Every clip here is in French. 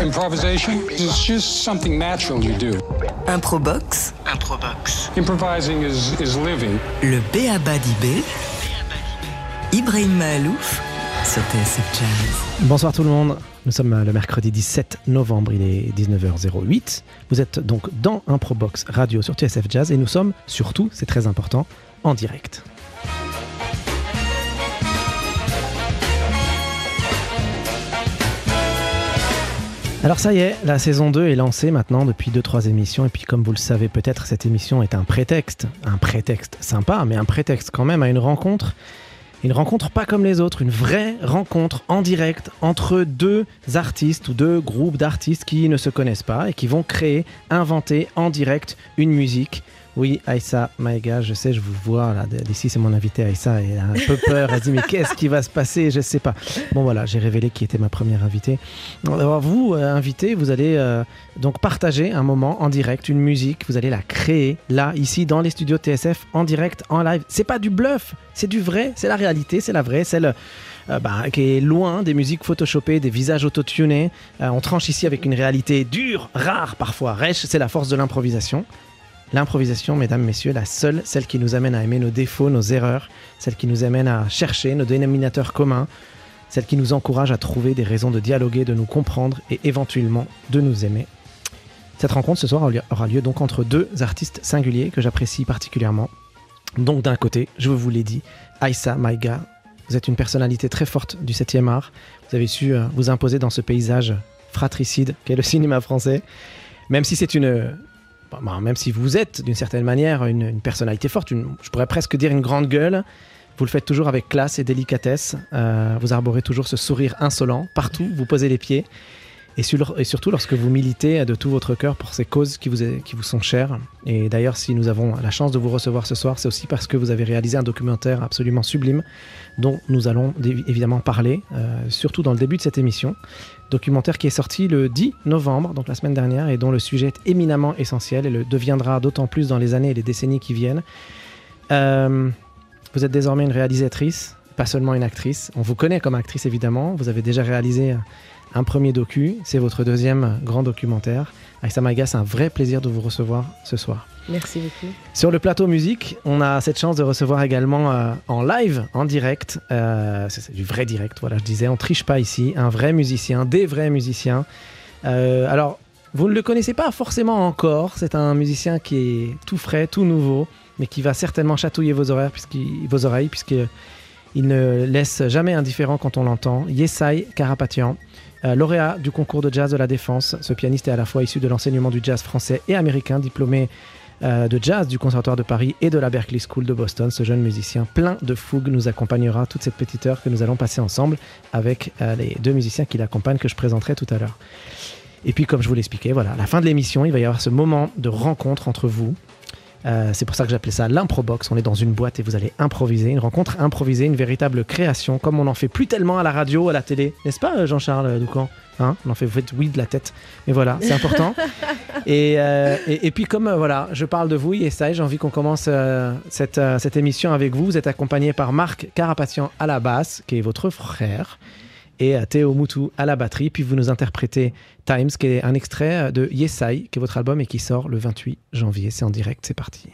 Improvisation is just something natural you do. Improbox. Improbox. Improvising is, is living. Le Béaba d'Ibé. Ibrahim Mahalouf sur TSF Jazz. Bonsoir tout le monde. Nous sommes le mercredi 17 novembre, il est 19h08. Vous êtes donc dans Improbox Radio sur TSF Jazz et nous sommes surtout, c'est très important, en direct. Alors ça y est, la saison 2 est lancée maintenant depuis 2-3 émissions et puis comme vous le savez peut-être, cette émission est un prétexte, un prétexte sympa, mais un prétexte quand même à une rencontre. Une rencontre pas comme les autres, une vraie rencontre en direct entre deux artistes ou deux groupes d'artistes qui ne se connaissent pas et qui vont créer, inventer en direct une musique oui, Aïssa Maïga, je sais, je vous vois là. D'ici, c'est mon invité Aïssa. Elle a un peu peur. Elle dit Mais qu'est-ce qui va se passer Je ne sais pas. Bon, voilà, j'ai révélé qui était ma première invitée. Alors, vous, euh, invité, vous allez euh, donc partager un moment en direct, une musique. Vous allez la créer là, ici, dans les studios TSF, en direct, en live. C'est pas du bluff, c'est du vrai, c'est la réalité, c'est la vraie, celle. Euh, bah, qui est loin des musiques photoshopées, des visages autotunés. on tranche ici avec une réalité dure, rare parfois. Rêche, c'est la force de l'improvisation. L'improvisation, mesdames, messieurs, la seule, celle qui nous amène à aimer nos défauts, nos erreurs, celle qui nous amène à chercher nos dénominateurs communs, celle qui nous encourage à trouver des raisons de dialoguer, de nous comprendre et éventuellement de nous aimer. Cette rencontre ce soir aura lieu donc entre deux artistes singuliers que j'apprécie particulièrement. Donc d'un côté, je vous l'ai dit, Aïssa Maïga, vous êtes une personnalité très forte du 7e art. Vous avez su euh, vous imposer dans ce paysage fratricide qu'est le cinéma français. Même si c'est une, bah, même si vous êtes d'une certaine manière une, personnalité forte, je pourrais presque dire une grande gueule, vous le faites toujours avec classe et délicatesse. Euh, vous arborez toujours ce sourire insolent partout. Vous posez les pieds. Et, surtout lorsque vous militez de tout votre cœur pour ces causes qui vous, qui vous sont chères. Et d'ailleurs, si nous avons la chance de vous recevoir ce soir, c'est aussi parce que vous avez réalisé un documentaire absolument sublime dont nous allons évidemment parler, euh, surtout dans le début de cette émission. Documentaire qui est sorti le 10 novembre, donc la semaine dernière, et dont le sujet est éminemment essentiel et le deviendra d'autant plus dans les années et les décennies qui viennent. Euh, vous êtes désormais une réalisatrice, pas seulement une actrice. On vous connaît comme actrice évidemment. Vous avez déjà réalisé un premier docu, c'est votre deuxième grand documentaire. Aïssa Maïga, c'est un vrai plaisir de vous recevoir ce soir. Merci beaucoup. Sur le plateau musique, on a cette chance de recevoir également euh, en live, en direct, euh, c'est du vrai direct, voilà, je disais, on triche pas ici, un vrai musicien, des vrais musiciens. Euh, alors, vous ne le connaissez pas forcément encore, c'est un musicien qui est tout frais, tout nouveau, mais qui va certainement chatouiller vos, oreilles puisqu'il, vos oreilles, puisqu'il ne laisse jamais indifférent quand on l'entend. Yesai Karapatian. Euh, lauréat du concours de jazz de la Défense, ce pianiste est à la fois issu de l'enseignement du jazz français et américain, diplômé euh, de jazz du Conservatoire de Paris et de la Berklee School de Boston. Ce jeune musicien plein de fougue nous accompagnera toute cette petite heure que nous allons passer ensemble avec euh, les deux musiciens qui l'accompagnent que je présenterai tout à l'heure. Et puis, comme je vous l'expliquais, voilà, à la fin de l'émission, il va y avoir ce moment de rencontre entre vous, euh, c'est pour ça que j'appelais ça l'improbox. On est dans une boîte et vous allez improviser, une rencontre improvisée, une véritable création, comme on n'en fait plus tellement à la radio, à la télé, n'est-ce pas, Jean-Charles Doucan? Hein? On en fait, vous oui de la tête, mais voilà, c'est important. Euh, et, et, puis comme euh, voilà, je parle de vous, et ça, j'ai envie qu'on commence cette, cette, émission avec vous. Vous êtes accompagné par Marc Carapatian à la basse, qui est votre frère et Théo Moutou à la batterie. Puis vous nous interprétez Times, qui est un extrait de Yesai, qui est votre album et qui sort le 28 janvier. C'est en direct, c'est parti.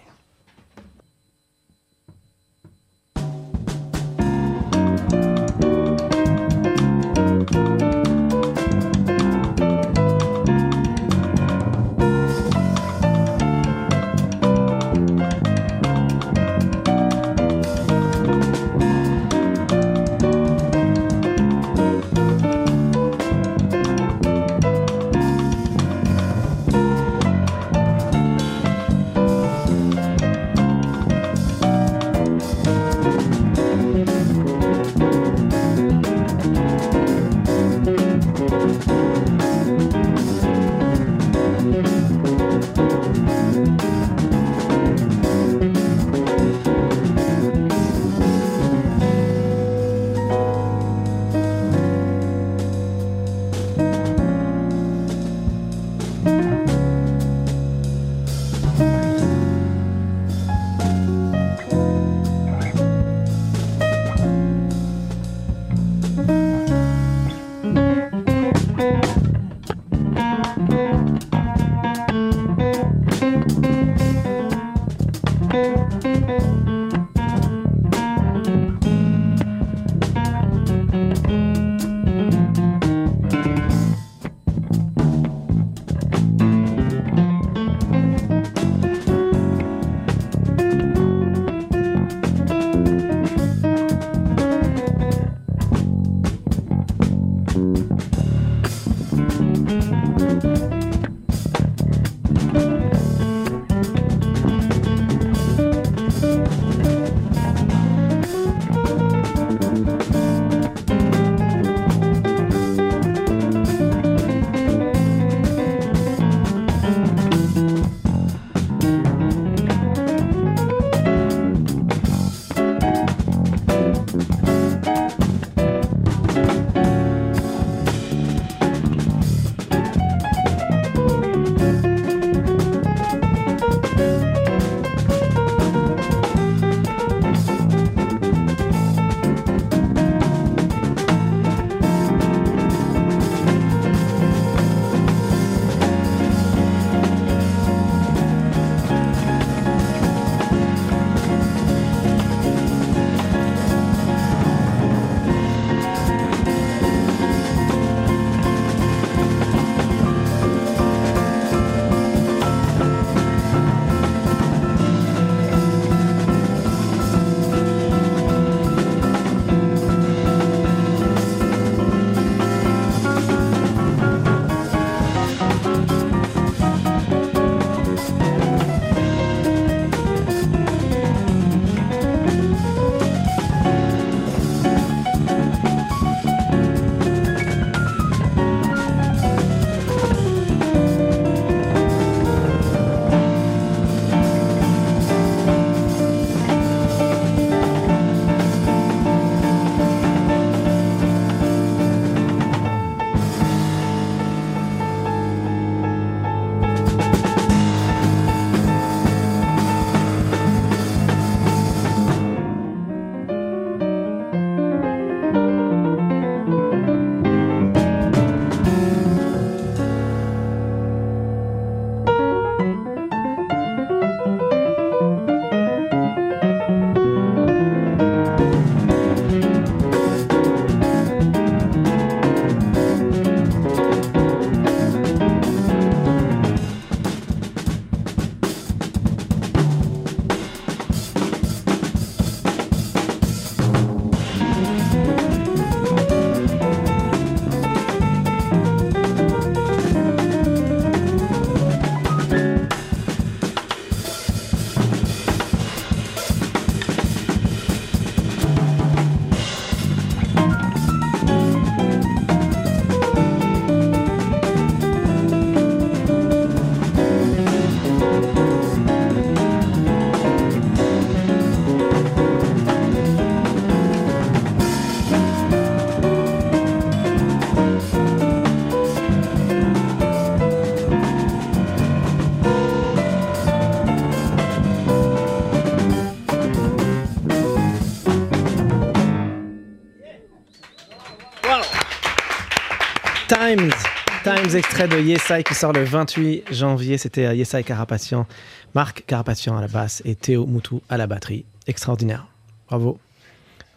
Times, extrait de Yesai qui sort le 28 janvier. C'était euh, Yesai Carapatian, Marc Carapatian à la basse et Théo Moutou à la batterie. Extraordinaire. Bravo.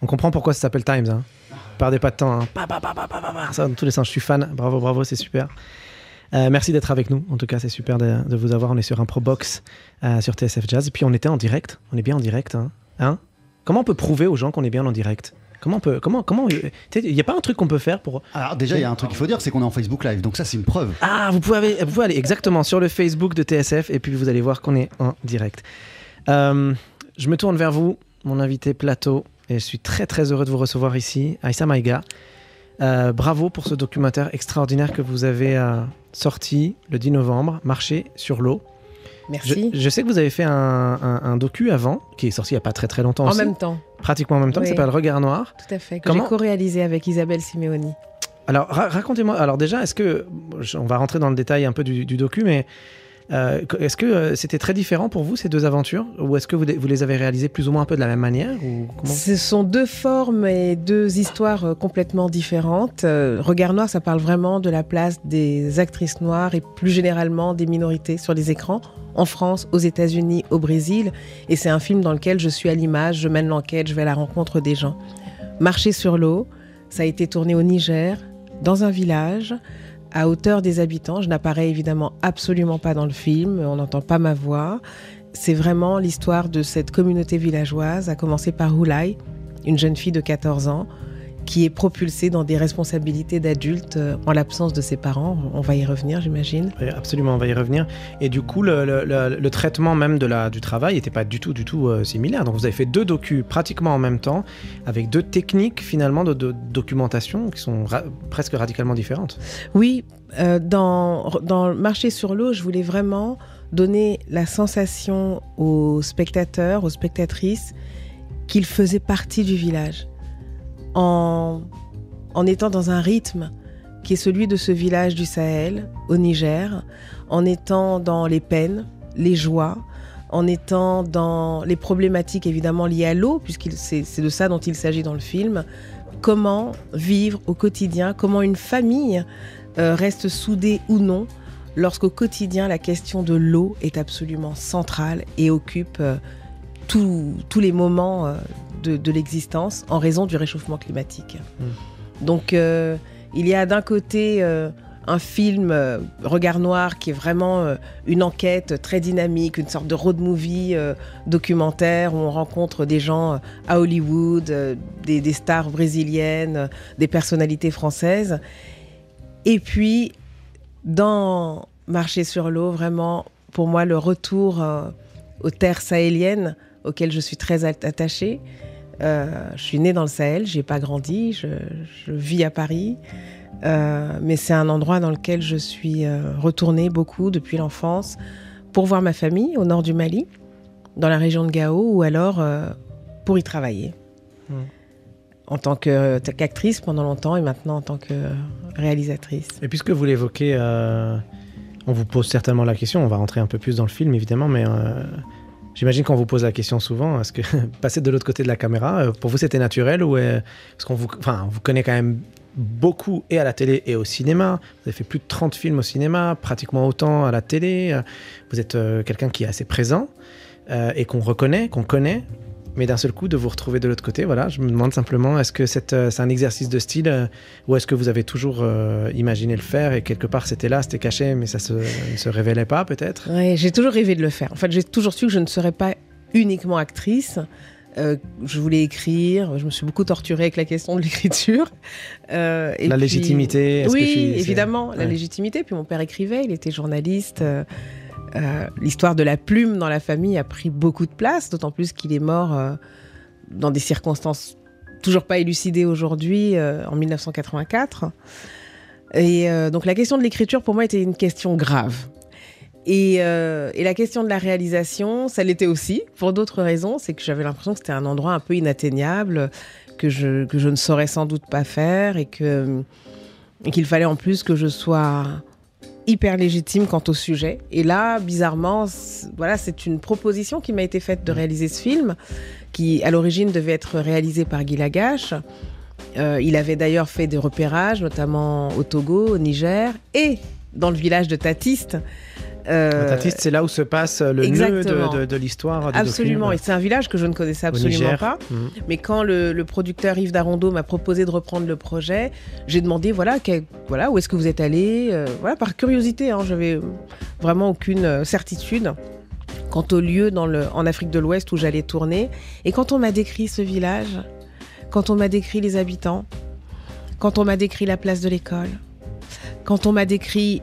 On comprend pourquoi ça s'appelle Times. Hein. Perdez pas de temps. Hein. Ça, dans tous les sens, je suis fan. Bravo, bravo, c'est super. Euh, merci d'être avec nous. En tout cas, c'est super de, de, vous avoir. On est sur un Pro Box euh, sur TSF Jazz. Et puis, on était en direct. On est bien en direct. Hein. hein? Comment on peut prouver aux gens qu'on est bien en direct? Comment on peut, comment, comment, il n'y a pas un truc qu'on peut faire pour. Alors déjà, il y a un truc qu'il faut dire, c'est qu'on est en Facebook Live, donc ça c'est une preuve. Ah, vous pouvez, aller, vous pouvez aller exactement sur le Facebook de TSF et puis vous allez voir qu'on est en direct. Euh, je me tourne vers vous, mon invité plateau, et je suis très très heureux de vous recevoir ici, Aïssa Maïga. Euh, bravo pour ce documentaire extraordinaire que vous avez euh, sorti le 10 novembre, Marcher sur l'eau. Merci. Je, sais que vous avez fait un, docu avant, qui est sorti il n'y a pas très très longtemps en aussi. Même temps. Pratiquement en même temps, qui s'appelle Regard Noir. Tout à fait, que j'ai co-réalisé avec Isabelle Simeoni. Alors racontez-moi, alors déjà, est-ce que, on va rentrer dans le détail un peu du, du docu, mais euh, est-ce que euh, c'était très différent pour vous ces deux aventures? Ou est-ce que vous, les avez réalisées plus ou moins un peu de la même manière Ce sont deux formes et deux histoires euh, complètement différentes. Regard noir, ça parle vraiment de la place des actrices noires et plus généralement des minorités sur les écrans en France, aux États-Unis, au Brésil. Et c'est un film dans lequel je suis à l'image, je mène l'enquête, je vais à la rencontre des gens. Marcher sur l'eau, ça a été tourné au Niger, dans un village à hauteur des habitants. Je n'apparais évidemment absolument pas dans le film, on n'entend pas ma voix. C'est vraiment l'histoire de cette communauté villageoise, à commencer par Houlay, une jeune fille de 14 ans, qui est propulsée dans des responsabilités d'adulte euh, en l'absence de ses parents. On va y revenir, j'imagine. absolument, on va y revenir. Et du coup, le, traitement même de la, du travail n'était pas du tout, du tout euh, similaire. Donc vous avez fait deux docus pratiquement en même temps, avec deux techniques finalement de, documentation qui sont presque radicalement différentes. Oui, euh, dans, dans Marcher sur l'eau, je voulais vraiment donner la sensation aux spectateurs, aux spectatrices, qu'ils faisaient partie du village en, étant dans un rythme qui est celui de ce village du Sahel, au Niger, en étant dans les peines, les joies, en étant dans les problématiques évidemment liées à l'eau, puisque c'est de ça dont il s'agit dans le film, comment vivre au quotidien, comment une famille euh, reste soudée ou non, lorsqu'au quotidien la question de l'eau est absolument centrale et occupe euh, tous les moments euh, de, l'existence en raison du réchauffement climatique. Hmm. Donc euh, il y a d'un côté euh, un film euh, Regard Noir qui est vraiment une enquête très dynamique, une sorte de road movie documentaire où on rencontre des gens à Hollywood, des, des, stars brésiliennes, des personnalités françaises. Et puis dans Marcher sur l'eau, vraiment pour moi le retour aux terres sahéliennes auxquelles je suis très attachée. Euh, je suis née dans le Sahel, j'ai pas grandi, je, vis à Paris, euh, mais c'est un endroit dans lequel je suis euh, retournée beaucoup depuis l'enfance pour voir ma famille au nord du Mali, dans la région de Gao, ou alors pour y travailler. Hmm. En tant qu'actrice pendant longtemps et maintenant en tant que réalisatrice. Et puisque vous l'évoquez, on vous pose certainement la question, on va rentrer un peu plus dans le film évidemment, mais J'imagine qu'on vous pose la question souvent, est-ce que passer de l'autre côté de la caméra, euh, pour vous c'était naturel ou est-ce qu'on vous, enfin, vous connaît quand même beaucoup et à la télé et au cinéma. Vous avez fait plus de 30 films au cinéma, pratiquement autant à la télé. Vous êtes euh, quelqu'un qui est assez présent euh, et qu'on reconnaît, qu'on connaît mais d'un seul coup de vous retrouver de l'autre côté, voilà, je me demande simplement, est-ce que euh, c'est un exercice de style euh, ou est-ce que vous avez toujours euh, imaginé le faire et quelque part c'était là, c'était caché, mais ça se, ne se révélait pas peut-être? Oui, j'ai toujours rêvé de le faire. En fait, j'ai toujours su que je ne serais pas uniquement actrice. je voulais écrire, je me suis beaucoup torturée avec la question de l'écriture. la légitimité Oui, évidemment, la légitimité. Puis mon père écrivait, il était journaliste. Euh, l'histoire de la plume dans la famille a pris beaucoup de place, d'autant plus qu'il est mort euh, dans des circonstances toujours pas élucidées aujourd'hui, euh, en 1984. Et donc la question de l'écriture, pour moi, était une question grave. Et, la question de la réalisation, ça l'était aussi, pour d'autres raisons. C'est que j'avais l'impression que c'était un endroit un peu inatteignable, que je, ne saurais sans doute pas faire, et qu'il fallait en plus que je sois hyper légitime quant au sujet. Et là, bizarrement, voilà, c'est une proposition qui m'a été faite de réaliser ce film, qui à l'origine devait être réalisé par Guy Lagache. Euh, il avait d'ailleurs fait des repérages, notamment au Togo, au Niger et dans le village de Tatiste. Euh, c'est là où se passe le nœud de, de, l'histoire. Absolument, et c'est un village que je ne connaissais absolument pas. Mhm. Mais quand le, producteur Yves Darondo m'a proposé de reprendre le projet, j'ai demandé voilà, voilà où est-ce que vous êtes allé euh, Voilà, par curiosité, hein, j'avais vraiment aucune euh, certitude quant au lieu dans le, en Afrique de l'Ouest où j'allais tourner. Et quand on m'a décrit ce village, quand on m'a décrit les habitants, quand on m'a décrit la place de l'école, quand on m'a décrit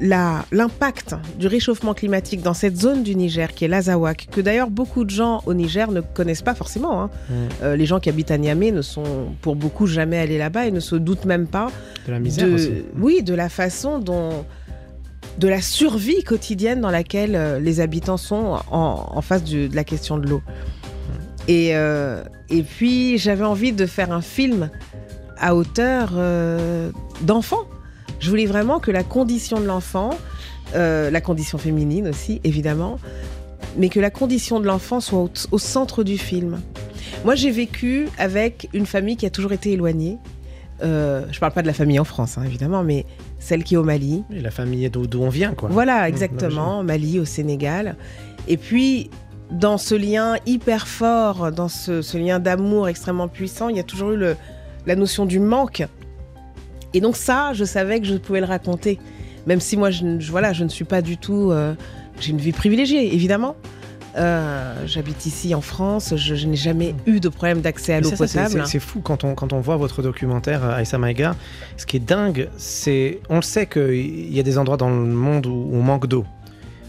l'impact du réchauffement climatique dans cette zone du Niger qui est l'Azawak, que d'ailleurs beaucoup de gens au Niger ne connaissent pas forcément. Hein. Mm. Euh, les gens qui habitent à Niamey ne sont pour beaucoup jamais allés là-bas et ne se doutent même pas de la misère aussi. Oui, de la façon dont de la survie quotidienne dans laquelle euh, les habitants sont en, face de la question de l'eau. Et, euh, et puis j'avais envie de faire un film à hauteur d'enfants je voulais vraiment que la condition de l'enfant, euh, la condition féminine aussi, évidemment, mais que la condition de l'enfant soit au, centre du film. Moi, j'ai vécu avec une famille qui a toujours été éloignée. Euh, je parle pas de la famille en France, hein, évidemment, mais celle qui est au Mali. Et la famille d'où on vient, quoi. Voilà, exactement, Mali, au Sénégal. Et puis, dans ce lien hyper fort, dans ce, lien d'amour extrêmement puissant, il y a toujours eu la notion du manque et donc ça, je savais que je pouvais le raconter. Même si moi, je, voilà, je ne suis pas du tout... Euh, j'ai une vie privilégiée, évidemment. Euh, j'habite ici en France, je, n'ai jamais eu de problème d'accès à l'eau potable. C'est fou quand on, quand on voit votre documentaire euh, Aïssa Maïga. Ce qui est dingue, c'est. On le sait qu'il y a des endroits dans le monde où on manque d'eau.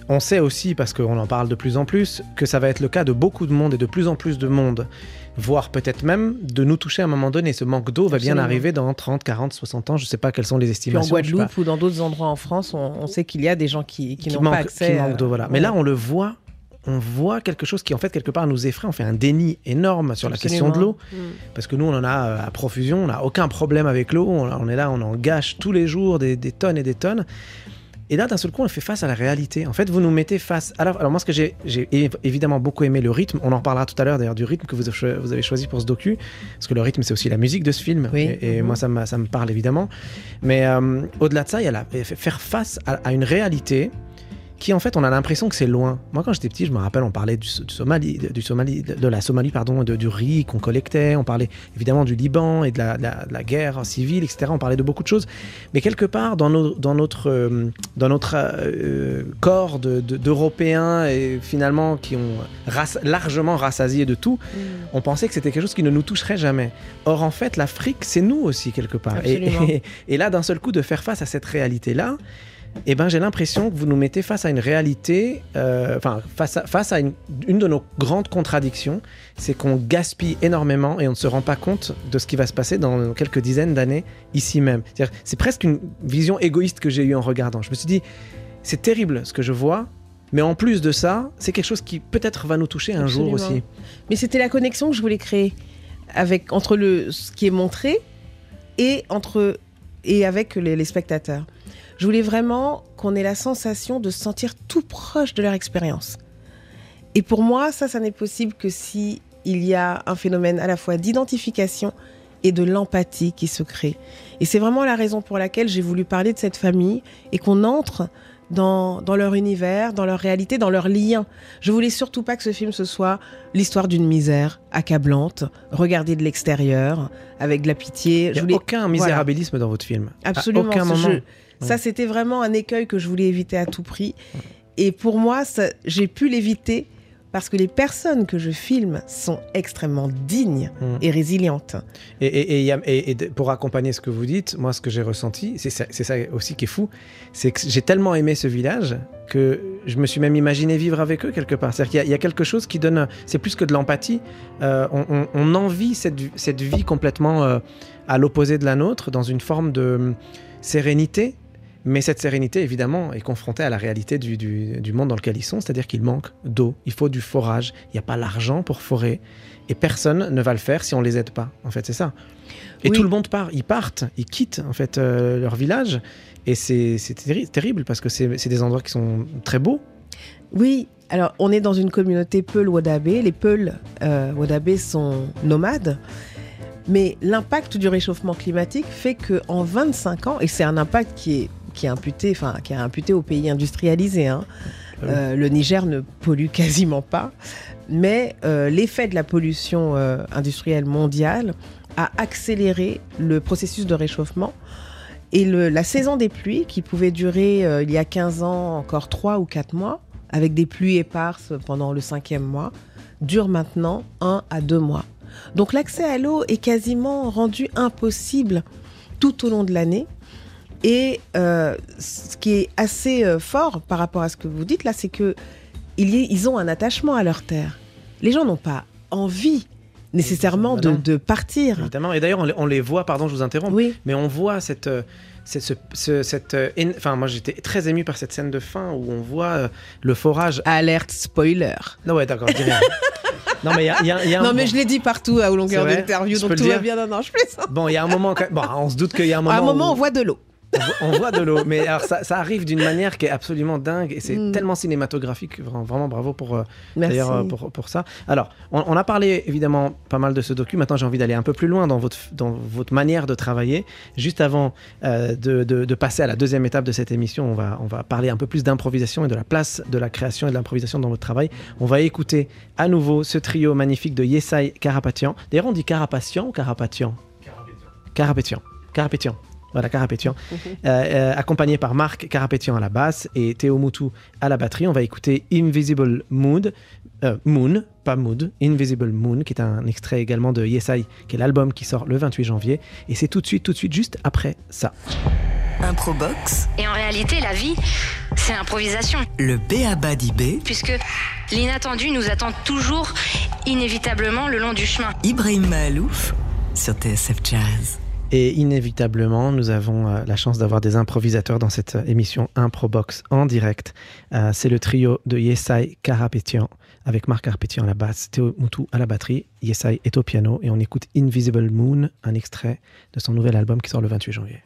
On sait aussi, parce qu'on en parle de plus en plus, que ça va être le cas de beaucoup de monde et de plus en plus de monde voire peut-être même de nous toucher à un moment donné. Ce manque d'eau va bien arriver dans 30, 40, 60 ans. Je ne sais pas quelles sont les estimations. en Guadeloupe ou dans d'autres endroits en France, on, sait qu'il y a des gens qui, n'ont pas accès. Qui d'eau, voilà. Mais là, on le voit on voit quelque chose qui en fait quelque part nous effraie. On fait un déni énorme sur la question de l'eau mm. parce que nous on en a euh, à profusion, on n'a aucun problème avec l'eau. On, est là, on en gâche tous les jours des tonnes et des tonnes. Et là, d'un seul coup, on fait face à la réalité. En fait, vous nous mettez face. Alors, alors moi, ce que j'ai évidemment beaucoup aimé le rythme. On en reparlera tout à l'heure d'ailleurs du rythme que vous, vous, avez choisi pour ce docu, parce que le rythme, c'est aussi la musique de ce film. Et, moi, ça, ça me parle évidemment. Mais euh, au-delà de ça, il y a la, faire face à une réalité qui en fait on a l'impression que c'est loin. Moi quand j'étais petit, je me rappelle, on parlait du, Somalie, du Somalie, de, la Somalie pardon, de, du riz qu'on collectait, on parlait évidemment du Liban et de la, guerre civile, etc. On parlait de beaucoup de choses, mais quelque part dans, dans notre euh, dans notre euh, corps d'Européens et finalement qui ont largement rassasié de tout, mm. on pensait que c'était quelque chose qui ne nous toucherait jamais. Or en fait l'Afrique c'est nous aussi quelque part. Et, et là d'un seul coup de faire face à cette réalité là eh ben, j'ai l'impression que vous nous mettez face à une réalité, euh, enfin, face à, face à une, de nos grandes contradictions, c'est qu'on gaspille énormément et on ne se rend pas compte de ce qui va se passer dans quelques dizaines d'années ici même. C'est presque une vision égoïste que j'ai eue en regardant. Je me suis dit, c'est terrible ce que je vois, mais en plus de ça, c'est quelque chose qui peut-être va nous toucher un jour aussi. Mais c'était la connexion que je voulais créer avec, entre le, ce qui est montré et, entre, et avec les spectateurs. Je voulais vraiment qu'on ait la sensation de se sentir tout proche de leur expérience. Et pour moi, ça, ça n'est possible que si il y a un phénomène à la fois d'identification et de l'empathie qui se crée. Et c'est vraiment la raison pour laquelle j'ai voulu parler de cette famille et qu'on entre dans, dans, leur univers, dans leur réalité, dans leur lien. Je voulais surtout pas que ce film ce soit l'histoire d'une misère accablante, regardée de l'extérieur, avec de la pitié. Il n'y a aucun misérabilisme dans votre film. Absolument. À aucun moment. Ça, c'était vraiment un écueil que je voulais éviter à tout prix. Et pour moi, j'ai pu l'éviter parce que les personnes que je filme sont extrêmement dignes mm. et résilientes. Et, et, pour accompagner ce que vous dites, moi, ce que j'ai ressenti, c'est ça, aussi qui est fou, c'est que j'ai tellement aimé ce village que je me suis même imaginé vivre avec eux quelque part. C'est-à-dire qu'il y, a quelque chose qui donne, c'est plus que de l'empathie, euh, on, envie cette, cette vie complètement euh, à l'opposé de la nôtre, dans une forme de hum, sérénité mais cette sérénité, évidemment, est confrontée à la réalité du, monde dans lequel ils sont, c'est-à-dire qu'il manque d'eau, il faut du forage, il n'y a pas l'argent pour forer, et personne ne va le faire si on les aide pas. En fait, c'est ça. Et tout le monde part, ils partent, ils quittent en fait euh, leur village, et c'est terrible parce que c'est des endroits qui sont très beaux. Oui, alors on est dans une communauté Peul Wadabé. Les Peuls euh, sont nomades. Mais l'impact du réchauffement climatique fait que en 25 ans, et c'est un impact qui est, qui est imputé, enfin qui est imputé aux pays industrialisés. hein. Ah. Euh, le Niger ne pollue quasiment pas, mais euh, l'effet de la pollution euh, industrielle mondiale a accéléré le processus de réchauffement. Et le- la saison des pluies, qui pouvait durer il y a 15 ans encore 3 ou 4 mois, avec des pluies éparses pendant le cinquième mois, dure maintenant 1 à 2 mois. Donc l'accès à l'eau est quasiment rendu impossible tout au long de l'année. Et euh, ce qui est assez euh, fort par rapport à ce que vous dites là, c'est que ils ont un attachement à leur terre. Les gens n'ont pas envie nécessairement de, partir. Évidemment. Et d'ailleurs, on, les- on les voit, pardon, je vous interromps, Oui, mais on voit cette. euh, cette, ce- ce- cette enfin, moi j'étais très ému par cette scène de fin où on voit euh, le forage. alerte spoiler. Non, ouais, d'accord, non, mais il y a, y a- y a Non, mais je l'ai dit partout à longueur d'interview, donc tout va bien. Non, non, je plaisante. Bon, il y a un moment. Bon, on se doute qu'il y a un moment. À un moment, où- on voit de l'eau. On voit, on voit de l'eau, mais alors ça, ça arrive d'une manière qui est absolument dingue et c'est Mm. tellement cinématographique. Vraiment, vraiment bravo pour, euh, d'ailleurs, euh, pour, pour ça. Alors, on, on a parlé évidemment pas mal de ce docu. Maintenant, j'ai envie d'aller un peu plus loin dans votre, dans votre manière de travailler. Juste avant euh, de, de- de passer à la deuxième étape de cette émission, on va, on va parler un peu plus d'improvisation et de la place de la création et de l'improvisation dans votre travail. On va écouter à nouveau ce trio magnifique de Yesai Karapatian. D'ailleurs, on dit Carapatian ou Carapatian Carapétian. Carapétian. Voilà, Carapétian. Euh, euh, accompagné par Marc Carapétian à la basse et Théo Moutou à la batterie. On va écouter Invisible Mood, euh, Moon, pas Mood, Invisible Moon, qui est un extrait également de Yesai, qui est l'album qui sort le 28 janvier. Et c'est tout de suite, tout de suite, juste après ça. Improbox, Et en réalité, la vie, c'est l'improvisation. le B.A.B.A. d'IB, Puisque l'inattendu nous attend toujours, inévitablement, le long du chemin. Ibrahim Mahalouf sur TSF Jazz. Et inévitablement, nous avons euh, la chance d'avoir des improvisateurs dans cette émission Improbox en direct. Euh, c'est le trio de Yesai Karapetian avec Marc Karapetian à la basse, Théo Moutou à la batterie, Yesai est au piano et on écoute Invisible Moon, un extrait de son nouvel album qui sort le 28 janvier.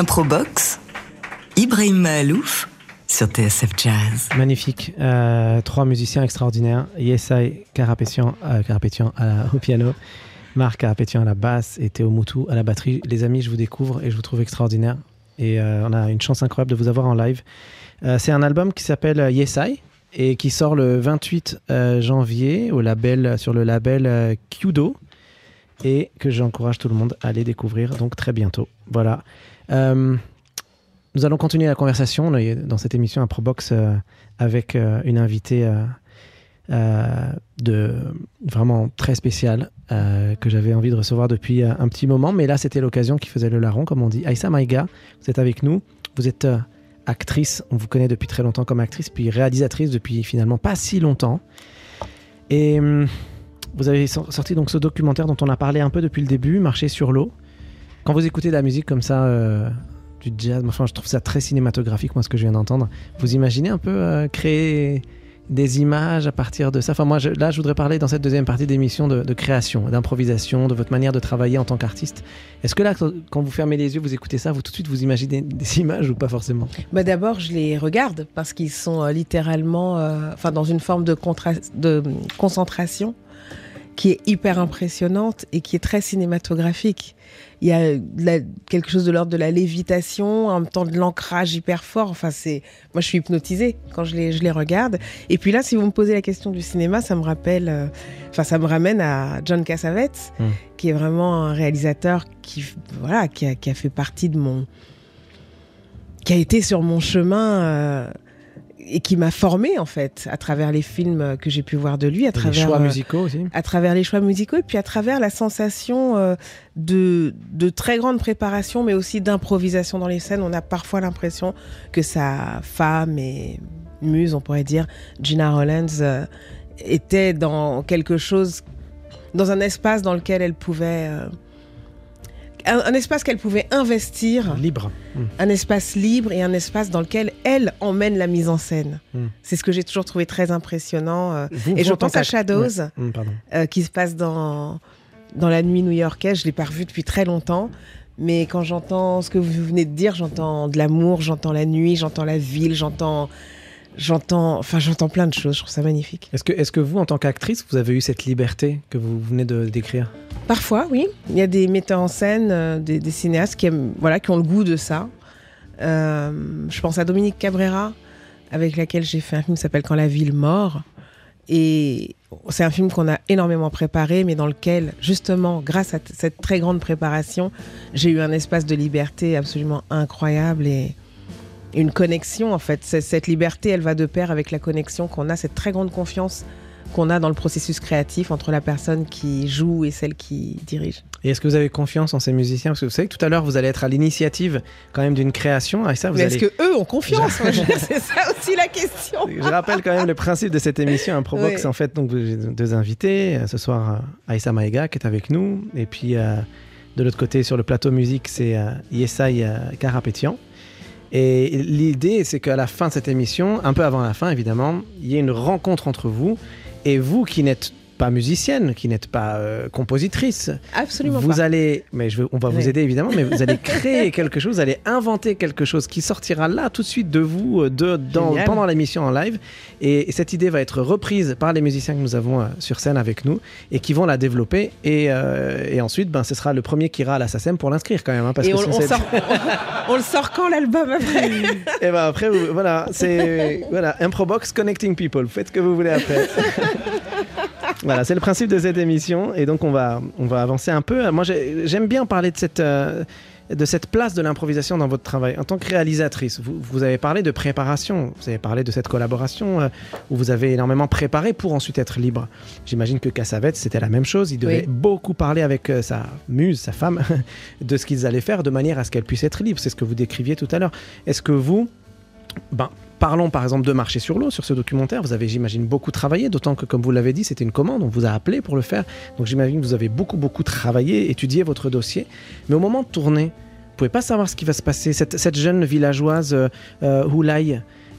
Improbox, Ibrahim Mahalouf sur TSF Jazz. Magnifique. Euh, trois musiciens extraordinaires. Yesai Carapétian, euh, au piano, Marc Carapétian à la basse et Théo Moutou à la batterie. Les amis, je vous découvre et je vous trouve extraordinaire. Et euh, on a une chance incroyable de vous avoir en live. C'est un album qui s'appelle Yesai et qui sort le 28 euh, janvier au label, sur le label Kudo et que j'encourage tout le monde à aller découvrir donc très bientôt. Voilà. Euh, nous allons continuer la conversation dans cette émission Improbox euh, avec euh, une invitée de vraiment très spéciale que j'avais envie de recevoir depuis un petit moment, mais là c'était l'occasion qui faisait le larron, comme on dit. Aïssa Maïga, vous êtes avec nous, vous êtes actrice, on vous connaît depuis très longtemps comme actrice, puis réalisatrice depuis finalement pas si longtemps. Et hum, vous avez sor- sorti donc ce documentaire dont on a parlé un peu depuis le début, Marcher sur l'eau. Quand vous écoutez de la musique comme ça, euh, du jazz, enfin je trouve ça très cinématographique, moi ce que je viens d'entendre. Vous imaginez un peu euh, créer des images à partir de ça? Enfin moi là je voudrais parler dans cette deuxième partie d'émission de, de création, d'improvisation, de votre manière de travailler en tant qu'artiste. Est-ce que là quand vous fermez les yeux, vous écoutez ça, vous tout de suite vous imaginez des images ou pas forcément? Bah D'abord, je les regarde parce qu'ils sont euh, littéralement enfin, dans une forme de, concentration qui est hyper impressionnante et qui est très cinématographique. Il y a la- quelque chose de l'ordre de la lévitation, en même temps de l'ancrage hyper fort. Enfin, c'est, moi, je suis hypnotisée quand je les, je les regarde. Et puis là, si vous me posez la question du cinéma, ça me rappelle, euh, enfin, ça me ramène à John Cassavetes, Mm. qui est vraiment un réalisateur qui, voilà, qui a, qui a fait partie de mon, qui a été sur mon chemin. euh, et qui m'a formé en fait à travers les films que j'ai pu voir de lui, à Les travers choix euh, musicaux aussi. à travers les choix musicaux et puis à travers la sensation euh, de, de très grande préparation, mais aussi d'improvisation dans les scènes. On a parfois l'impression que sa femme et muse, on pourrait dire, Gina Rollins, euh, était dans quelque chose, dans un espace dans lequel elle pouvait... un, un espace qu'elle pouvait investir Libre. Un espace libre et un espace dans lequel elle emmène la mise en scène. Mm. C'est ce que j'ai toujours trouvé très impressionnant. euh, Vous- et vous, je pense à Shadows, Ouais. Mm, euh, qui se passe dans, dans la nuit new-yorkaise. Je l'ai pas revu depuis très longtemps. Mais quand j'entends ce que vous venez de dire, j'entends de l'amour, j'entends la nuit, j'entends la ville, j'entends, j'entends, enfin j'entends plein de choses. Je trouve ça magnifique. Est-ce que, est-ce que vous, en tant qu'actrice, vous avez eu cette liberté que vous venez de décrire? Parfois, oui. Il y a des metteurs en scène, euh, des, des cinéastes qui, aiment, voilà, qui ont le goût de ça. Euh, je pense à Dominique Cabrera, avec laquelle j'ai fait un film qui s'appelle Quand la ville mord. Et c'est un film qu'on a énormément préparé, mais dans lequel, justement, grâce à cette très grande préparation, j'ai eu un espace de liberté absolument incroyable et une connexion, en fait. Cette liberté, elle va de pair avec la connexion qu'on a, cette très grande confiance qu'on a dans le processus créatif entre la personne qui joue et celle qui dirige. Et est-ce que vous avez confiance en ces musiciens? Parce que vous savez que tout à l'heure, vous allez être à l'initiative quand même d'une création. Et ça, vous Mais allez... est-ce que eux ont confiance? Je- C'est ça aussi la question. Je rappelle quand même le principe de cette émission, un Probox. Oui. En fait, donc deux invités. Euh, Ce soir, euh, Aïssa Maïga qui est avec nous. Et puis, euh, de l'autre côté, sur le plateau musique, c'est euh, Yesai Karapetian. Et l'idée, c'est qu'à la fin de cette émission, un peu avant la fin, évidemment, il y ait une rencontre entre vous. Et vous qui n'êtes pas musicienne, qui n'êtes pas euh, compositrice, Absolument vous pas. allez, mais je veux- on va vous aider évidemment, mais vous allez créer quelque chose, vous allez inventer quelque chose qui sortira là tout de suite de vous, euh, de, dans- pendant l'émission en live. Et, et cette idée va être reprise par les musiciens que nous avons euh, sur scène avec nous et qui vont la développer. Et, euh, et ensuite, ben, ce sera le premier qui ira à la SACEM pour l'inscrire quand même. hein, parce Et que on, on c'est- sort, on, le sort quand l'album après et ben après, vous- voilà, c'est voilà, Improbox Connecting People. Faites ce que vous voulez après. voilà, c'est le principe de cette émission. Et donc, on va, on va avancer un peu. Moi, j'ai- j'aime bien parler de cette, euh, de cette place de l'improvisation dans votre travail. En tant que réalisatrice, vous, vous avez parlé de préparation. Vous avez parlé de cette collaboration euh, où vous avez énormément préparé pour ensuite être libre. J'imagine que Cassavetes, c'était la même chose. Il devait Oui. beaucoup parler avec euh, sa muse, sa femme, de ce qu'ils allaient faire de manière à ce qu'elle puisse être libre. C'est ce que vous décriviez tout à l'heure. Est-ce que vous, ben, parlons par exemple de Marcher sur l'eau, sur ce documentaire, vous avez, j'imagine, beaucoup travaillé, d'autant que, comme vous l'avez dit, c'était une commande, on vous a appelé pour le faire. Donc j'imagine que vous avez beaucoup, beaucoup travaillé, étudié votre dossier. Mais au moment de tourner, vous pouvez pas savoir ce qui va se passer. Cette, cette jeune villageoise, euh, euh,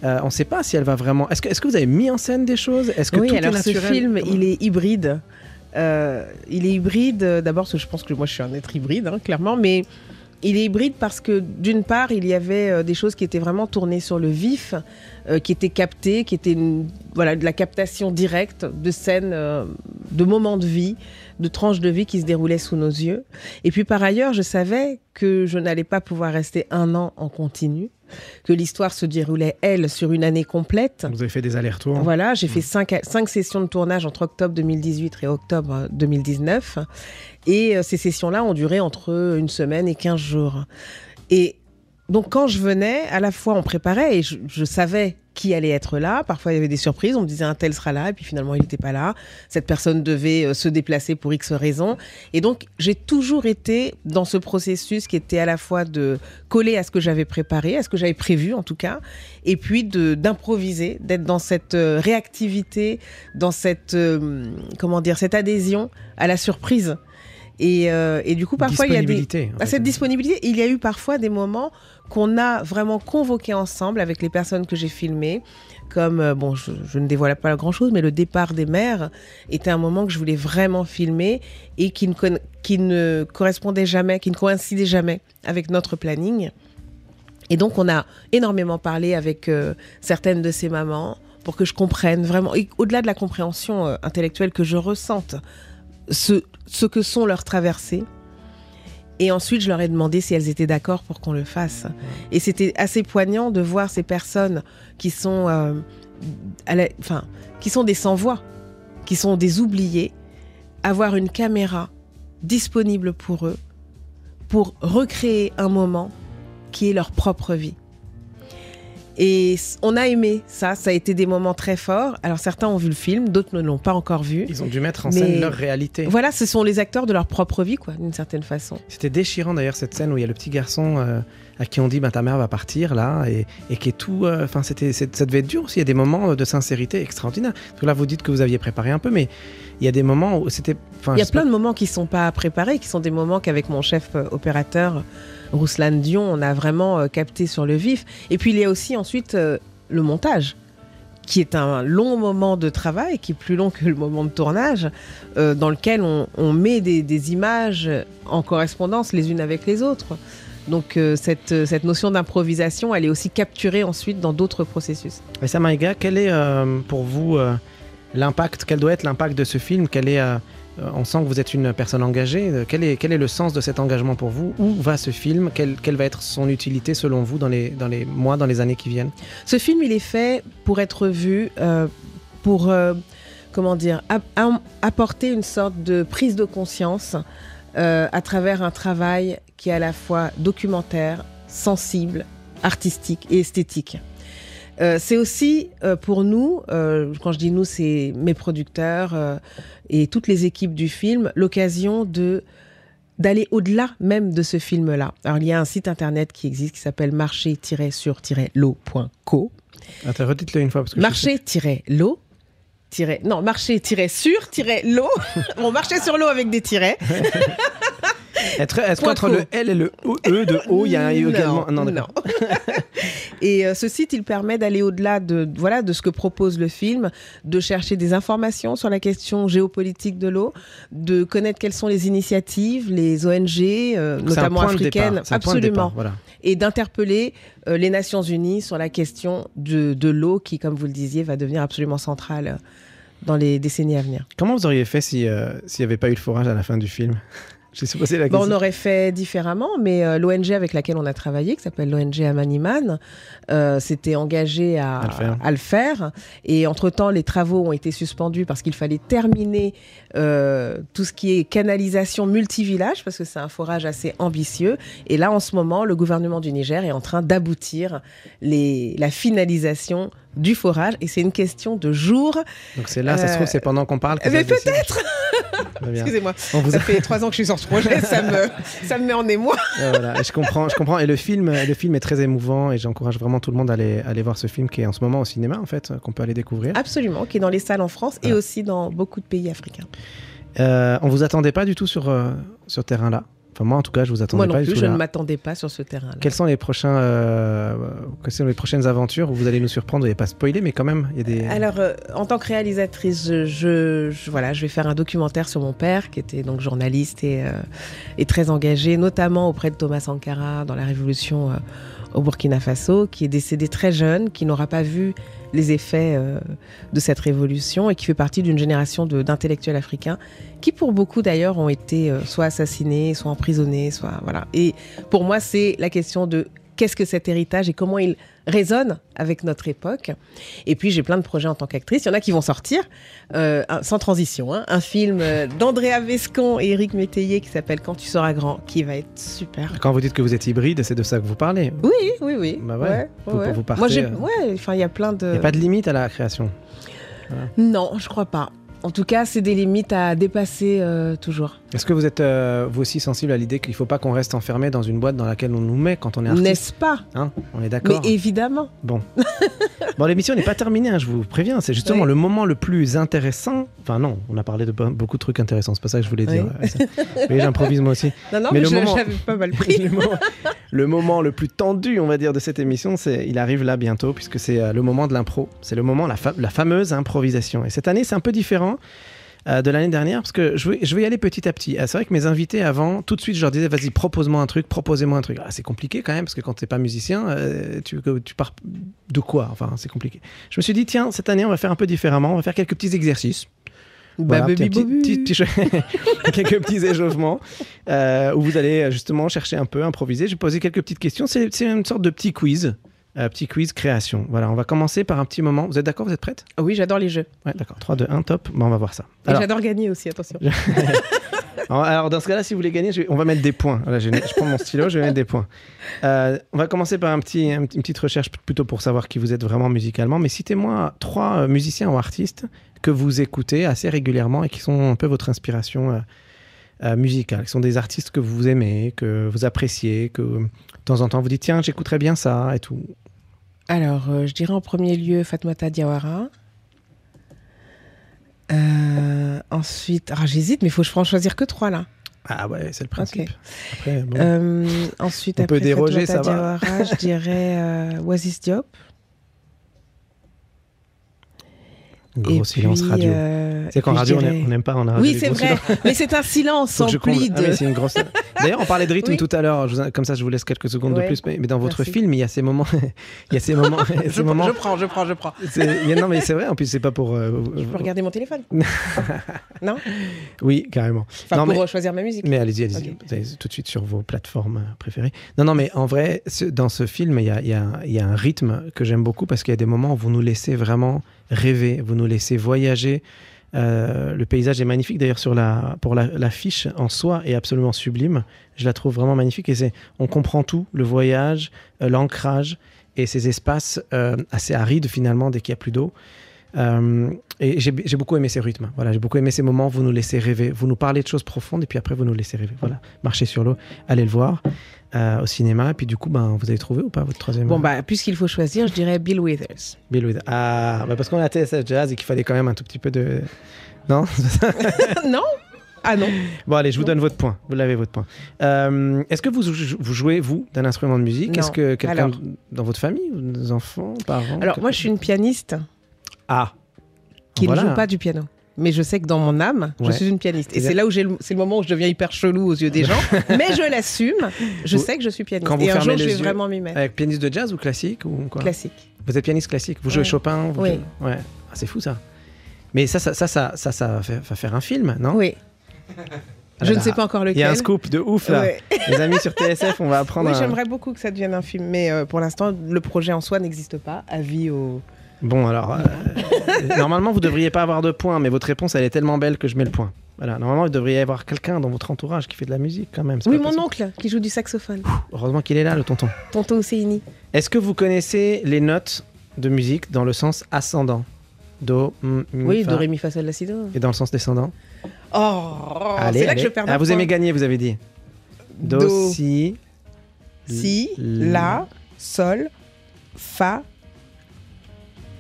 euh, on ne sait pas si elle va vraiment. Est-ce que, est-ce que vous avez mis en scène des choses? Est-ce que Oui, tout alors est ce film, il est hybride. Euh, il est hybride, d'abord parce que je pense que moi je suis un être hybride, hein, clairement, mais il est hybride parce que d'une part, il y avait euh, des choses qui étaient vraiment tournées sur le vif, euh, qui étaient captées, qui étaient une- voilà, de la captation directe de scènes, euh, de moments de vie, de tranches de vie qui se déroulaient sous nos yeux. Et puis par ailleurs, je savais que je n'allais pas pouvoir rester un an en continu, que l'histoire se déroulait, elle, sur une année complète. Vous avez fait des allers-retours. Voilà, j'ai fait cinq, cinq sessions de tournage entre octobre 2018 et octobre euh, 2019. Et euh, ces sessions-là ont duré entre une semaine et 15 jours. Et donc, quand je venais, à la fois on préparait et je, je savais qui allait être là. Parfois, il y avait des surprises. On me disait un tel sera là, et puis finalement, il n'était pas là. Cette personne devait euh, se déplacer pour X raisons. Et donc, j'ai toujours été dans ce processus qui était à la fois de coller à ce que j'avais préparé, à ce que j'avais prévu en tout cas, et puis d'improviser, d'être dans cette euh, réactivité, dans cette euh, comment dire, cette adhésion à la surprise. Et, euh, et du coup, parfois, il y a des à fait. cette disponibilité, il y a eu parfois des moments qu'on a vraiment convoqués ensemble avec les personnes que j'ai filmées. Comme, euh, bon, je, je ne dévoile pas grand-chose, mais le départ des mères était un moment que je voulais vraiment filmer et qui ne, con- qui ne correspondait jamais, qui ne coïncidait jamais avec notre planning. Et donc, on a énormément parlé avec euh, certaines de ces mamans pour que je comprenne vraiment, et au-delà de la compréhension euh, intellectuelle que je ressente ce, ce que sont leurs traversées. Et ensuite, je leur ai demandé si elles étaient d'accord pour qu'on le fasse. Et c'était assez poignant de voir ces personnes qui sont, euh, à la- enfin, qui sont des sans-voix, qui sont des oubliés, avoir une caméra disponible pour eux pour recréer un moment qui est leur propre vie. Et on a aimé ça, ça a été des moments très forts. Alors certains ont vu le film, d'autres ne l'ont pas encore vu. Ils ont dû mettre en Mais- scène leur réalité. Voilà, ce sont les acteurs de leur propre vie, quoi, d'une certaine façon. C'était déchirant d'ailleurs cette scène où il y a le petit garçon euh, à qui on dit bah, ta mère va partir là et, et qui est tout. euh, Enfin, c'était, ça devait être dur aussi. Il y a des moments de sincérité extraordinaires. Parce que là, vous dites que vous aviez préparé un peu, mais il y a des moments où c'était. Il y a plein de moments qui sont pas préparés, qui sont des moments qu'avec mon chef euh, opérateur, Rouslan Dion, on a vraiment euh, capté sur le vif. Et puis il y a aussi ensuite euh, le montage, qui est un long moment de travail, qui est plus long que le moment de tournage, euh, dans lequel on, on met des, des images en correspondance les unes avec les autres. Donc euh, cette, cette notion d'improvisation, elle est aussi capturée ensuite dans d'autres processus. Et ça, Maïga, quel est euh, pour vous euh, l'impact Quel doit être l'impact de ce film? Quel est, euh, euh, On sent que vous êtes une personne engagée. Euh, Quel est, quel est le sens de cet engagement pour vous? Où va ce film? Quelle, quelle va être son utilité selon vous dans les, dans les mois, dans les années qui viennent? Ce film, il est fait pour être vu, euh, pour euh, comment dire, apporter une sorte de prise de conscience euh, à travers un travail qui est à la fois documentaire, sensible, artistique et esthétique. Euh, c'est aussi euh, pour nous, euh, quand je dis nous, c'est mes producteurs et toutes les équipes du film, l'occasion de d'aller au-delà même de ce film-là. Alors il y a un site internet qui existe qui s'appelle marché-sur-lo.co Attends, redites-le une fois parce que sais- marché-l'eau. Tiret, non, marché-sur-l'eau. bon, marché sur l'eau avec des tirets. Est-ce qu'entre le L et le E de O, il y a un E également Non. Et euh, ce site, il permet d'aller au-delà de, voilà, de ce que propose le film, de chercher des informations sur la question géopolitique de l'eau, de connaître quelles sont les initiatives, les ONG, euh, notamment départ, africaines, absolument, départ, voilà. Et d'interpeller euh, les Nations Unies sur la question de, de l'eau qui, comme vous le disiez, va devenir absolument centrale euh, dans les décennies à venir. Comment vous auriez fait si, euh, s'il n'y avait pas eu le forage à la fin du film? Je suis posé la Bon, question. on aurait fait différemment, mais euh, l'ONG avec laquelle on a travaillé, qui s'appelle l'ONG Amaniman, euh, s'était engagée à, À le faire. à le faire. Et entre-temps, les travaux ont été suspendus parce qu'il fallait terminer euh, tout ce qui est canalisation multivillage, parce que c'est un forage assez ambitieux. Et là, en ce moment, le gouvernement du Niger est en train d'aboutir la finalisation du forage. Et c'est une question de jours. Donc c'est là, ça se trouve, c'est pendant qu'on parle. que mais peut-être. Excusez-moi, On vous ça a- fait trois ans que je suis sur ce projet, ça me, ça me met en émoi. Voilà. Et je comprends, je comprends. Et le film, le film est très émouvant et j'encourage vraiment tout le monde à aller, à aller voir ce film qui est en ce moment au cinéma en fait, qu'on peut aller découvrir. Absolument, qui est dans les salles en France et aussi dans beaucoup de pays africains. Euh, on vous attendait pas du tout sur euh, sur terrain là. Enfin moi en tout cas, je vous attendais Moi non pas plus, je là. ne m'attendais pas sur ce terrain-là. Quels sont les prochains, euh, quelles sont les prochaines aventures où vous allez nous surprendre n'avez pas spoilé, mais quand même, il y a des. Alors, euh, en tant que réalisatrice, je, voilà, je vais faire un documentaire sur mon père, qui était donc journaliste et, euh, et très engagé, notamment auprès de Thomas Sankara dans la révolution au Burkina Faso, qui est décédé très jeune, qui n'aura pas vu les effets euh, de cette révolution et qui fait partie d'une génération d'intellectuels africains qui, pour beaucoup d'ailleurs, ont été euh, soit assassinés, soit emprisonnés, soit voilà. Et pour moi, c'est la question de qu'est-ce que cet héritage et comment il résonne avec notre époque. Et puis j'ai plein de projets en tant qu'actrice. Il y en a qui vont sortir, euh, sans transition. hein. un film euh, d'Andrea Vescon et Eric Métayer qui s'appelle Quand tu seras grand, qui va être super. Quand vous dites que vous êtes hybride, c'est de ça que vous parlez. Oui, oui, oui. Bah ouais. Vous- vous partez, Moi, j'ai, euh, ouais, enfin, il y a plein de. Il n'y a pas de limite à la création. Non, je crois pas. En tout cas, c'est des limites à dépasser euh, toujours. Est-ce que vous êtes euh, vous aussi sensible à l'idée qu'il ne faut pas qu'on reste enfermé dans une boîte dans laquelle on nous met quand on est artiste N'est-ce pas Hein On est Mais d'accord évidemment. Bon. bon, l'émission n'est pas terminée, hein, je vous préviens. C'est justement Oui. le moment le plus intéressant. Enfin, non, on a parlé de be- beaucoup de trucs intéressants, c'est pas ça que je voulais dire. Oui. Oui, j'improvise moi aussi. Non, non, Mais mais, le moment- j'avais pas mal pris. le, moment, le moment le plus tendu, on va dire, de cette émission, c'est, il arrive là bientôt, puisque c'est euh, le moment de l'impro. C'est le moment, la, fa- la fameuse improvisation. Et cette année, c'est un peu différent euh, de l'année dernière, parce que je vais, je vais y aller petit à petit. Ah, c'est vrai que mes invités avant, tout de suite, je leur disais, vas-y, propose-moi un truc, proposez-moi un truc. Ah, c'est compliqué quand même, parce que quand t'es pas musicien, euh, tu, tu pars de quoi? Enfin, c'est compliqué. Je me suis dit, tiens, cette année, on va faire un peu différemment, on va faire quelques petits exercices. Voilà, Babubi petit- bobu. petit- petit- quelques petits échauffements euh, où vous allez euh, justement chercher un peu, improviser. Je vais poser quelques petites questions. C'est c'est une sorte de petit quiz. Euh, petit quiz création. Voilà, on va commencer par un petit moment. Vous êtes d'accord Vous êtes prête Ah Oui, j'adore les jeux. Ouais, d'accord. 3, 2, 1, top. Bon, on va voir ça. Alors, j'adore gagner aussi, attention. alors, dans ce cas-là, si vous voulez gagner, je vais- on va mettre des points. Voilà, je, je prends mon stylo, je vais mettre des points. Euh, on va commencer par un petit, un petit- une petite recherche plutôt pour savoir qui vous êtes vraiment musicalement. Mais citez-moi trois euh, musiciens ou artistes que vous écoutez assez régulièrement et qui sont un peu votre inspiration euh, euh, qui sont des artistes que vous aimez, que vous appréciez, que de temps en temps vous dites tiens, j'écouterais bien ça et tout. Alors, euh, je dirais en premier lieu Fatmata Diawara. Euh, ensuite, ah, j'hésite, mais il faut que je en choisir que trois là. Ah ouais, c'est le principe. Ok. Après, bon. Euh, ensuite, On peut après déroger, Fatoumata ça va. Diawara, je dirais Oasis Diop. Gros Et silence puis, radio. euh, c'est qu'en radio, on dirais- aime- on n'aime pas. On a Oui, c'est vrai, mais c'est un silence empli Ah de. c'est une grosse. D'ailleurs, on parlait de rythme Oui. tout à l'heure. vous- Comme ça, je vous laisse quelques secondes de plus. Mais, mais dans votre film, il y a ces moments. il y a ces moments. ces je, moments. je prends, je prends, je prends. a- Non, mais c'est vrai. En plus, c'est pas pour. euh, Je peux regarder mon téléphone Non? Oui, carrément. Enfin, Non, pour mais- choisir ma musique. Mais allez-y, allez-y. Ok. Vous allez tout de suite sur vos plateformes euh, préférées. Non, non, mais en vrai, ce- dans ce film, il y a, il y a- il y a un rythme que j'aime beaucoup parce qu'il y a des moments où vous nous laissez vraiment rêver, vous nous laissez voyager. Euh, le paysage est magnifique d'ailleurs sur la pour la- l'affiche en soi est absolument sublime. Je la trouve vraiment magnifique et c'est on comprend tout le voyage, euh, l'ancrage et ces espaces euh, assez arides finalement dès qu'il y a plus d'eau. Euh, et j'ai beaucoup aimé ces rythmes. Voilà, j'ai beaucoup aimé ces moments vous nous laissez rêver, vous nous parlez de choses profondes et puis après vous nous laissez rêver. Voilà, marcher sur l'eau, allez le voir euh, au cinéma. Et puis du coup, ben, vous avez trouvé ou pas votre troisième Bon, bah, puisqu'il faut choisir, je dirais Bill Withers. Bill Withers. Ah, bah parce qu'on a TSF Jazz et qu'il fallait quand même un tout petit peu de. Non? Non Ah non Bon, allez, je vous donne votre point. Vous l'avez, votre point. Euh, Est-ce que vous, jou- vous jouez, vous, d'un instrument de musique? Est-ce que quelqu'un dans votre famille, ou des enfants, parents Alors, moi, je suis une pianiste Ah qui Voilà. ne joue pas du piano. Mais je sais que dans mon âme, je suis une pianiste. Et c'est là où j'ai le, c'est le moment où je deviens hyper chelou aux yeux des gens. mais je l'assume. Je sais que je suis pianiste. quand vous Et un jour, je vais vraiment m'y mettre. Avec pianiste de jazz ou classique ou quoi? Classique. Vous êtes pianiste classique Vous jouez. Chopin vous Oui. jouez- Ouais. Ah, c'est fou ça. Mais ça, ça, ça, ça, ça, ça va faire- va faire un film, non? Oui. Ah je là ne là. sais pas encore lequel. Il y a un scoop de ouf là. Ouais. Les amis sur TSF, on va apprendre. Oui, un- j'aimerais beaucoup que ça devienne un film. Mais euh, pour l'instant, le projet en soi n'existe pas. Avis au. Bon, alors, euh, normalement, vous devriez pas avoir de points, mais votre réponse, elle est tellement belle que je mets le point. Voilà, normalement, il devrait y avoir quelqu'un dans votre entourage qui fait de la musique quand même. Oui, mon possible. oncle qui joue du saxophone. Heureusement qu'il est là, le tonton. Tonton Oseini. Est-ce que vous connaissez les notes de musique dans le sens ascendant? Do, m, mi, Oui, fa. do, ré, mi, fa, sol, la, si, do. Et dans le sens descendant? Oh, Allez, c'est là allez. que je perds Ah, vous point. aimez gagner, vous avez dit. Do, Do. si. Si, l- la, sol, fa,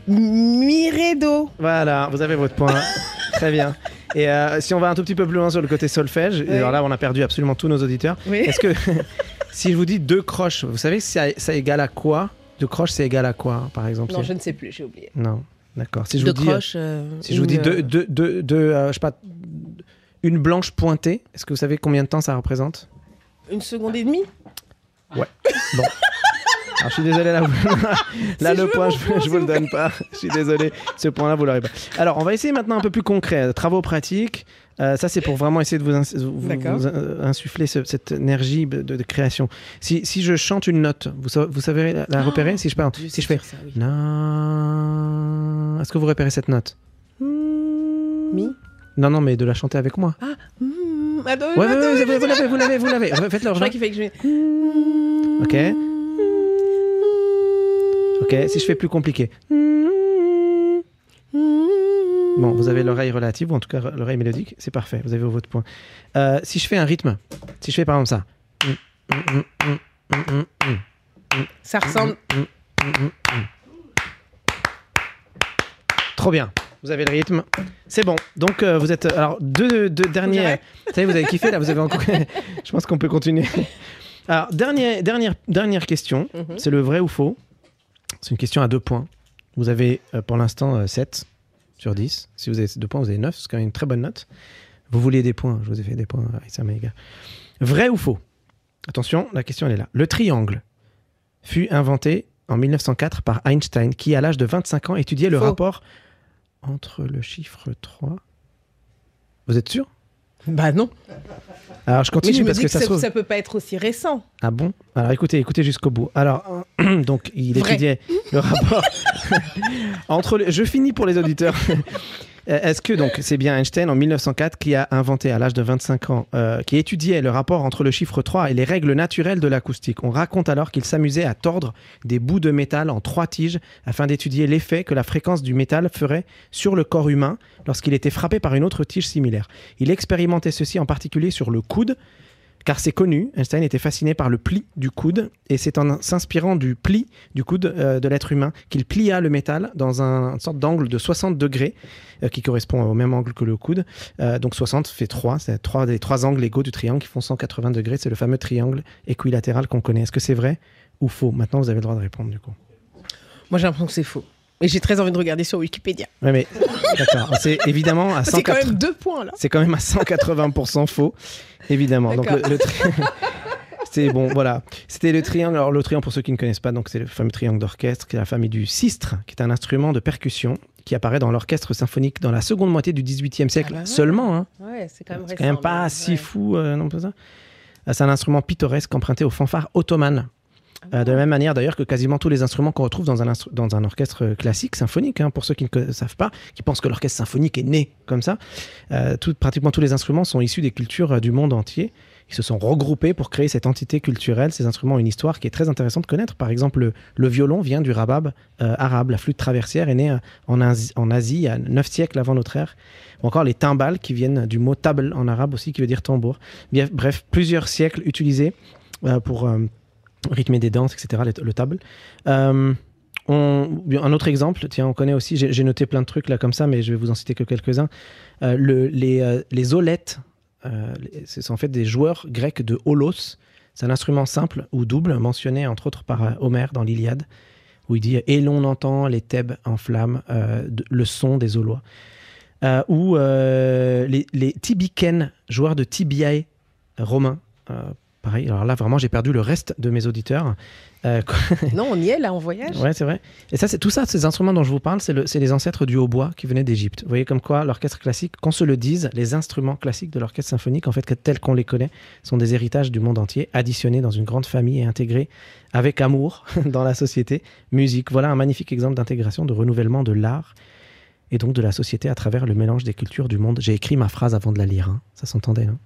mi, ré, do. Voilà, vous avez votre point. Très bien. Et euh, si on va un tout petit peu plus loin sur le côté solfège, Oui. alors là, on a perdu absolument tous nos auditeurs. Oui. Est-ce que si je vous dis deux croches, vous savez ça, ça égale à quoi? Deux croches, c'est égal à quoi, par exemple? Non, je ne sais plus, j'ai oublié. Non, d'accord. Si je De vous dis, croche. euh, si je vous dis deux, euh, deux, deux, deux, euh, je sais pas, une blanche pointée, est-ce que vous savez combien de temps ça représente? Une seconde et demie? Bon. Alors, je suis désolé, là, vous- là le point, je, je vous le donne pas. Je suis désolé, ce point-là, vous l'aurez pas. Alors, on va essayer maintenant un peu plus concret. Travaux pratiques. Euh, ça, c'est pour vraiment essayer de vous, ins- vous- D'accord. vous, insuffler ce- cette énergie de, de création. Si, si je chante une note, vous, sa- vous savez la, la repérer? Si je, pars, Dieu si je fais oui. Est-ce que vous repérez cette note? Mi Non, non, mais de la chanter avec moi. Ah, hmm, attends, Ouais, ouais, attends, ouais, attends, vous l'avez, vous l'avez, vous l'avez. Faites-le. Je crois qu'il fait que je vais. Ok. Ok, si je fais plus compliqué. Bon, vous avez l'oreille relative, ou en tout cas l'oreille mélodique, c'est parfait, vous avez votre point. Euh, si je fais un rythme, si je fais par exemple ça. Ça ressemble. Trop bien, vous avez le rythme. C'est bon, donc euh, vous êtes... Alors, deux, j'arrête Vous savez, vous avez kiffé là, vous avez encore... je pense qu'on peut continuer. Alors, dernière, dernière, dernière question, Mhm. c'est le vrai ou faux? C'est une question à deux points. Vous avez euh, pour l'instant euh, 7 sur 10. Si vous avez deux points, vous avez 9. C'est quand même une très bonne note. Vous vouliez des points. Je vous ai fait des points. Ça m'est égal. Vrai ou faux? Attention, la question elle est là. Le triangle fut inventé en 1904 par Einstein qui, à l'âge de 25 ans, étudiait le Faux. rapport entre le chiffre 3 Vous êtes sûr? Bah non. Alors je Mais continue me parce dis que que ça ça, se trouve. ça peut pas être aussi récent. Ah bon? Alors écoutez, écoutez jusqu'au bout. Alors, donc, il Vrai. étudiait le rapport entre. les- Je finis pour les auditeurs. Euh, Est-ce que donc c'est bien Einstein en 1904 qui a inventé à l'âge de 25 ans, euh, qui étudiait le rapport entre le chiffre 3 et les règles naturelles de l'acoustique? On raconte alors qu'il s'amusait à tordre des bouts de métal en trois tiges afin d'étudier l'effet que la fréquence du métal ferait sur le corps humain lorsqu'il était frappé par une autre tige similaire. Il expérimentait ceci en particulier sur le coude, car c'est connu, Einstein était fasciné par le pli du coude, et c'est en s'inspirant du pli du coude euh, de l'être humain qu'il plia le métal dans un, une sorte d'angle de 60 degrés, euh, qui correspond au même angle que le coude. Euh, donc 60 fait 3, c'est trois, les trois angles égaux du triangle qui font 180 degrés, c'est le fameux triangle équilatéral qu'on connaît. Est-ce que c'est vrai ou faux? Maintenant, vous avez le droit de répondre du coup. Moi, j'ai l'impression que c'est faux. Et j'ai très envie de regarder sur Wikipédia. Ouais, mais d'accord, c'est évidemment à C'est quand 180 même deux points là. C'est quand même à 180% faux, évidemment. Donc le, D'accord. le tri- c'est bon, voilà. C'était le triangle. Alors le triangle, pour ceux qui ne connaissent pas, donc c'est le fameux triangle d'orchestre, qui est la famille du sistre, qui est un instrument de percussion qui apparaît dans l'orchestre symphonique dans la seconde moitié du XVIIIe siècle Ah bah ouais. seulement. hein. Ouais, c'est quand même C'est quand même pas si fou, euh, non pas ça. Euh, C'est un instrument pittoresque emprunté aux fanfares ottomanes. Euh, de la même manière d'ailleurs que quasiment tous les instruments qu'on retrouve dans un, dans un orchestre classique, symphonique, hein, pour ceux qui ne savent pas, qui pensent que l'orchestre symphonique est né comme ça, euh, pratiquement tous les instruments sont issus des cultures euh, du monde entier. Ils se sont regroupés pour créer cette entité culturelle. Ces instruments ont une histoire qui est très intéressante de connaître. Par exemple, le, violon vient du rabab arabe. La flûte traversière est née en en Asie a 9 siècles avant notre ère. Ou encore les timbales qui viennent du mot table en arabe aussi, qui veut dire tambour. Bref, plusieurs siècles utilisés pour rythmer des danses, etc., le, le table. Euh, un autre exemple, tiens, on connaît aussi, j'ai noté plein de trucs là comme ça, mais je vais vous en citer que quelques-uns. Euh, euh, les les- ce sont en fait des joueurs grecs de holos. C'est un instrument simple ou double, mentionné entre autres par Homère dans l'Iliade, où il dit Et l'on entend les Thèbes en flammes, le son des. Euh, ou les, les joueurs de tibiae romains. Pareil, alors là vraiment j'ai perdu le reste de mes auditeurs. Euh, Non, on y est là en voyage. Ouais, c'est vrai. Et ça, c'est tout ça, ces instruments dont je vous parle, c'est le- c'est les ancêtres du hautbois qui venaient d'Égypte. Vous voyez comme quoi l'orchestre classique, qu'on se le dise, les instruments classiques de l'orchestre symphonique, en fait, que- tels qu'on les connaît, sont des héritages du monde entier, additionnés dans une grande famille et intégrés avec amour dans la société. Musique, voilà un magnifique exemple d'intégration, de renouvellement de l'art et donc de la société à travers le mélange des cultures du monde. J'ai écrit ma phrase avant de la lire, hein. ça s'entendait, non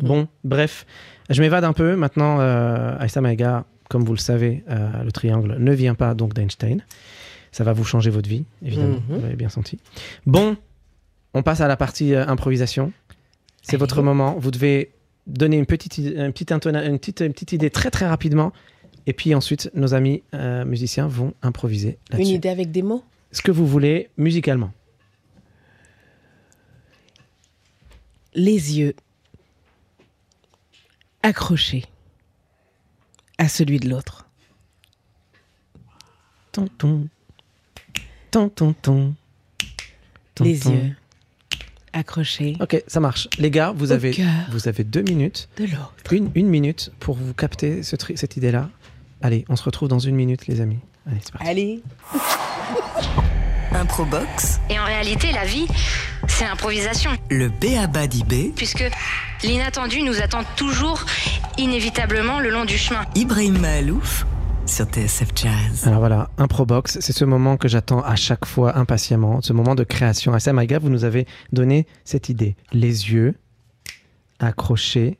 Bon, bref, je m'évade un peu. Maintenant, euh, Aïssa Maïga, comme vous le savez, euh, le triangle ne vient pas donc d'Einstein. Ça va vous changer votre vie, évidemment, vous l'avez bien senti. Bon, on passe à la partie euh, improvisation. C'est votre moment. Vous devez donner une petite, une, petite une, petite, une petite idée très très rapidement. Et puis ensuite, nos amis euh, musiciens vont improviser Une là-dessus. idée avec des mots? Ce que vous voulez musicalement. Les yeux accrochés à celui de l'autre. Ton, ton. Ton, ton, Les ton. yeux accrochés Ok, ça marche. Les gars, vous avez, cœur. vous avez deux minutes, de l'autre. une, une minute pour vous capter ce cette idée-là. Allez, on se retrouve dans une minute, les amis. Allez, c'est parti. Allez, Improbox, Et en réalité, la vie, c'est l'improvisation. le B.A.B.A. d'IB, Puisque l'inattendu nous attend toujours inévitablement le long du chemin. Ibrahim Mahalouf sur TSF Jazz. Alors voilà, Improbox, c'est ce moment que j'attends à chaque fois impatiemment, ce moment de création. À Maïga, vous nous avez donné cette idée. Les yeux accrochés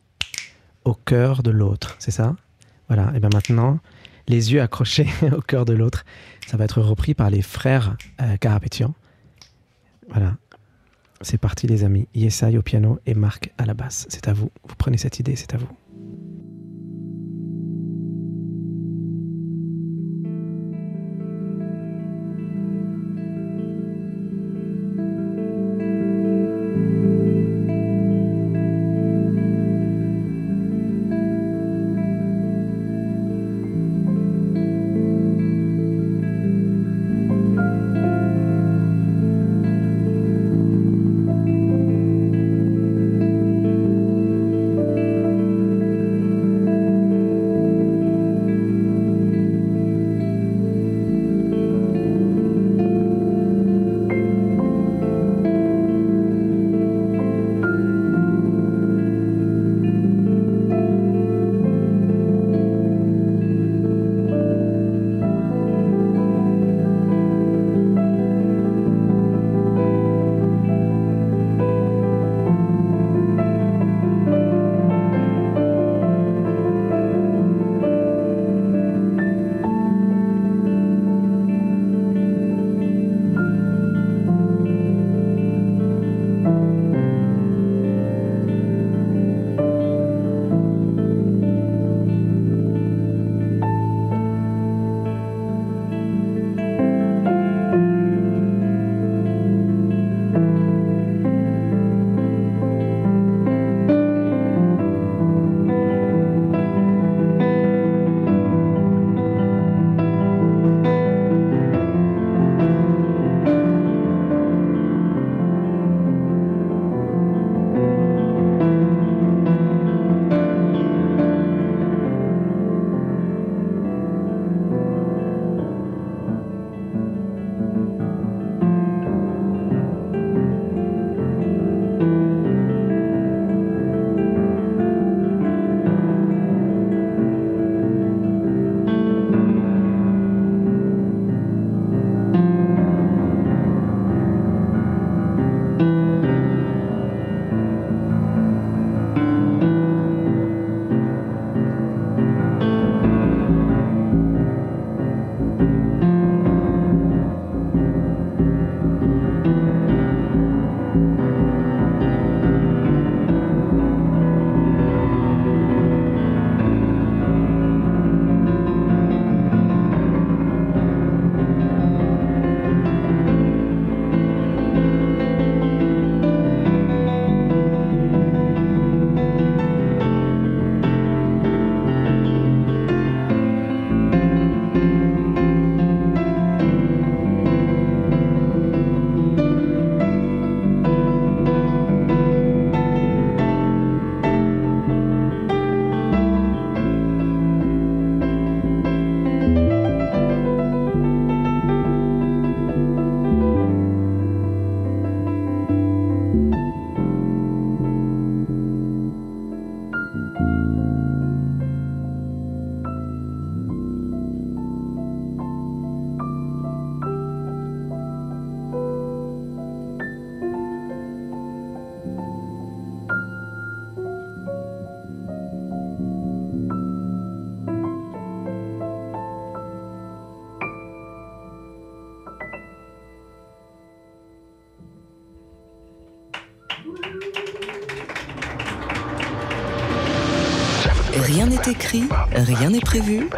au cœur de l'autre, c'est ça? Voilà, et bien maintenant, les yeux accrochés au cœur de l'autre, ça va être repris par les frères euh, Carapétian. Voilà, c'est parti les amis. Yesai au piano et Marc à la basse. C'est à vous, vous prenez cette idée, c'est à vous. Rien n'est prévu.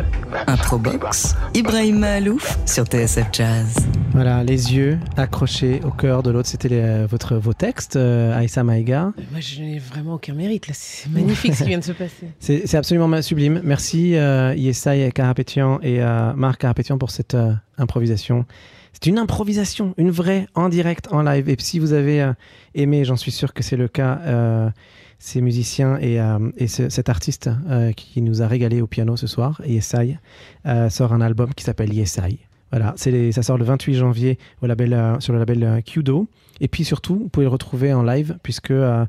Improbox, Ibrahim Malouf sur TSF Jazz. Voilà, les yeux accrochés au cœur de l'autre, c'était les- votre, vos textes, euh, Aïssa Maïga. Moi, je n'ai vraiment aucun mérite. là. C'est magnifique ce qui vient de se passer. C'est absolument sublime. Merci euh, Yesai Carapétian et euh, Marc Carapétian pour cette euh, improvisation. C'est une improvisation, une vraie, en direct, en live. Et si vous avez euh, aimé, j'en suis sûr que c'est le cas, euh, ces musiciens et, euh, et ce- cet artiste euh, qui nous a régalé au piano ce soir, Yesai, euh, sort un album qui s'appelle Yesai. Voilà, ça sort le 28 janvier au label, sur le label euh, Qdo. Et puis surtout, vous pouvez le retrouver en live puisque euh,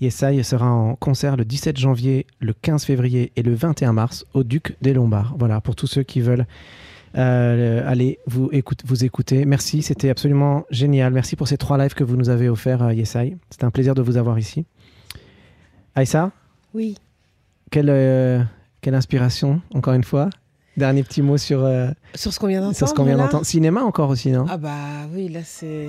Yesai sera en concert le 17 janvier, le 15 février et le 21 mars au Duc des Lombards. Voilà, pour tous ceux qui veulent aller vous, écoute, vous écouter. Merci, c'était absolument génial. Merci pour ces trois lives que vous nous avez offerts, Yesai. C'était un plaisir de vous avoir ici. Aïssa, Oui. quelle, euh, quelle inspiration, encore une fois? Dernier petit mot sur, euh, Sur ce qu'on vient d'entendre. sur ce qu'on vient là d'entendre. Cinéma encore aussi, non? Ah bah oui, là c'est.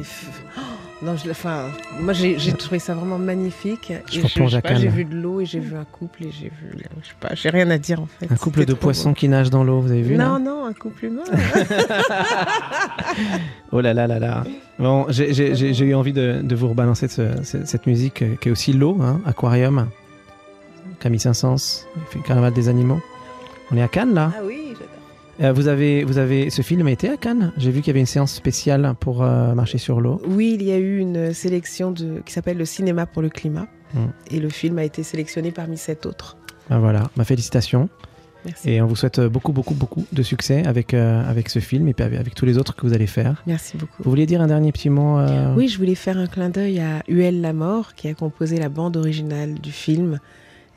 Oh, non, je... enfin, moi j'ai j'ai trouvé ça vraiment magnifique. Je Et replonge sais à pas, J'ai vu de l'eau et j'ai vu un couple et j'ai vu. Je sais pas, j'ai rien à dire en fait. Un couple C'était de poissons beau. qui nagent dans l'eau, vous avez vu là Non, non, un couple humain. Oh là là là là. Bon, j'ai- j'ai j'ai- j'ai eu envie de, de vous rebalancer ce- ce- cette musique euh, qui est aussi l'eau, hein, Aquarium. Camille Saint-Saëns, Carnaval des animaux. On est à Cannes là? ah oui. Euh, vous avez, vous avez, ce film a été à Cannes. J'ai vu qu'il y avait une séance spéciale pour euh, marcher sur l'eau. Oui, il y a eu une sélection de... qui s'appelle le cinéma pour le climat. Mm. Et le film a été sélectionné parmi sept autres. Ben voilà, ma félicitations. Merci. Et on vous souhaite beaucoup, beaucoup, beaucoup de succès avec, euh, avec ce film et puis avec, avec tous les autres que vous allez faire. Merci beaucoup. Vous vouliez dire un dernier petit mot Oui, je voulais faire un clin d'œil à Huel Lamort qui a composé la bande originale du film.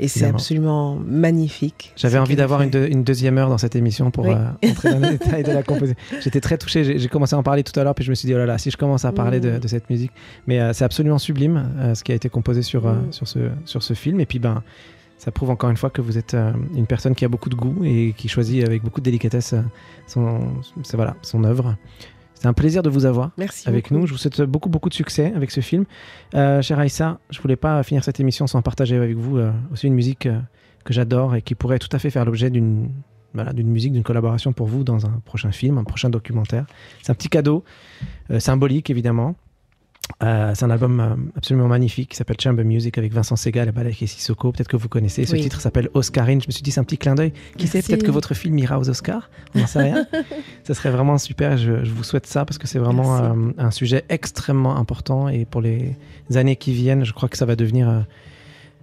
Et c'est absolument magnifique. J'avais envie d'avoir une, deux- une deuxième heure dans cette émission pour Oui. euh, entrer dans les détails de la composition. J'étais très touché. J'ai commencé à en parler tout à l'heure, puis je me suis dit, oh là là, si je commence à parler de, Mm. de cette musique. Mais euh, c'est absolument sublime euh, ce qui a été composé sur, Mm. sur, ce, sur ce film. Et puis, ben, ça prouve encore une fois que vous êtes une personne qui a beaucoup de goût et qui choisit avec beaucoup de délicatesse son, voilà, son œuvre. C'est un plaisir de vous avoir Merci avec beaucoup. nous. Je vous souhaite beaucoup, beaucoup de succès avec ce film. Euh, cher Aïssa, je voulais pas finir cette émission sans partager avec vous euh, aussi une musique euh, que j'adore et qui pourrait tout à fait faire l'objet d'une voilà, d'une musique, d'une collaboration pour vous dans un prochain film, un prochain documentaire. C'est un petit cadeau, symbolique évidemment. Euh, c'est un album euh, absolument magnifique qui s'appelle Chamber Music avec Vincent Segal et Balek et Sissoko. Peut-être que vous connaissez. Ce Oui. titre s'appelle Oscarine. Je me suis dit, c'est un petit clin d'œil. Qui sait, peut-être que votre film ira aux Oscars. On n'en sait rien. ça serait vraiment super. Je, je vous souhaite ça parce que c'est vraiment euh, un sujet extrêmement important. Et pour les années qui viennent, je crois que ça va devenir euh,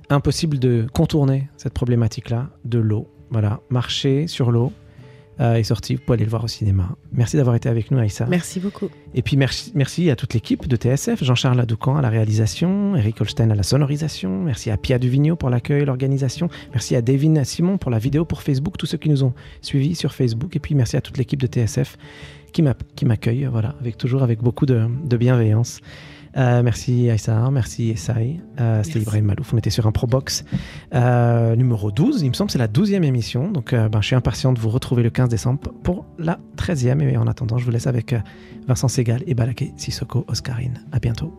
impossible de contourner cette problématique-là de l'eau. Voilà, marcher sur l'eau euh, est sorti. Vous pouvez aller le voir au cinéma. Merci d'avoir été avec nous, Aïssa. Merci beaucoup. Et puis merci, merci à toute l'équipe de TSF, Jean-Charles Adoucan à la réalisation, Eric Holstein à la sonorisation, merci à Pia Duvigneau pour l'accueil, l'organisation, merci à Devin Simon pour la vidéo pour Facebook, tous ceux qui nous ont suivis sur Facebook, et puis merci à toute l'équipe de TSF qui m'a- qui m'accueille, voilà, avec toujours avec beaucoup de, de bienveillance. Euh, merci Aïssa, merci Essay, euh, c'était. Ibrahim Malouf, on était sur un Probox euh, numéro 12, il me semble c'est la 12e émission, donc euh, ben, je suis impatient de vous retrouver le 15 décembre pour la 13e, et en attendant je vous laisse avec... Vincent Segal et Balaké Sissoko Oscarine. À bientôt.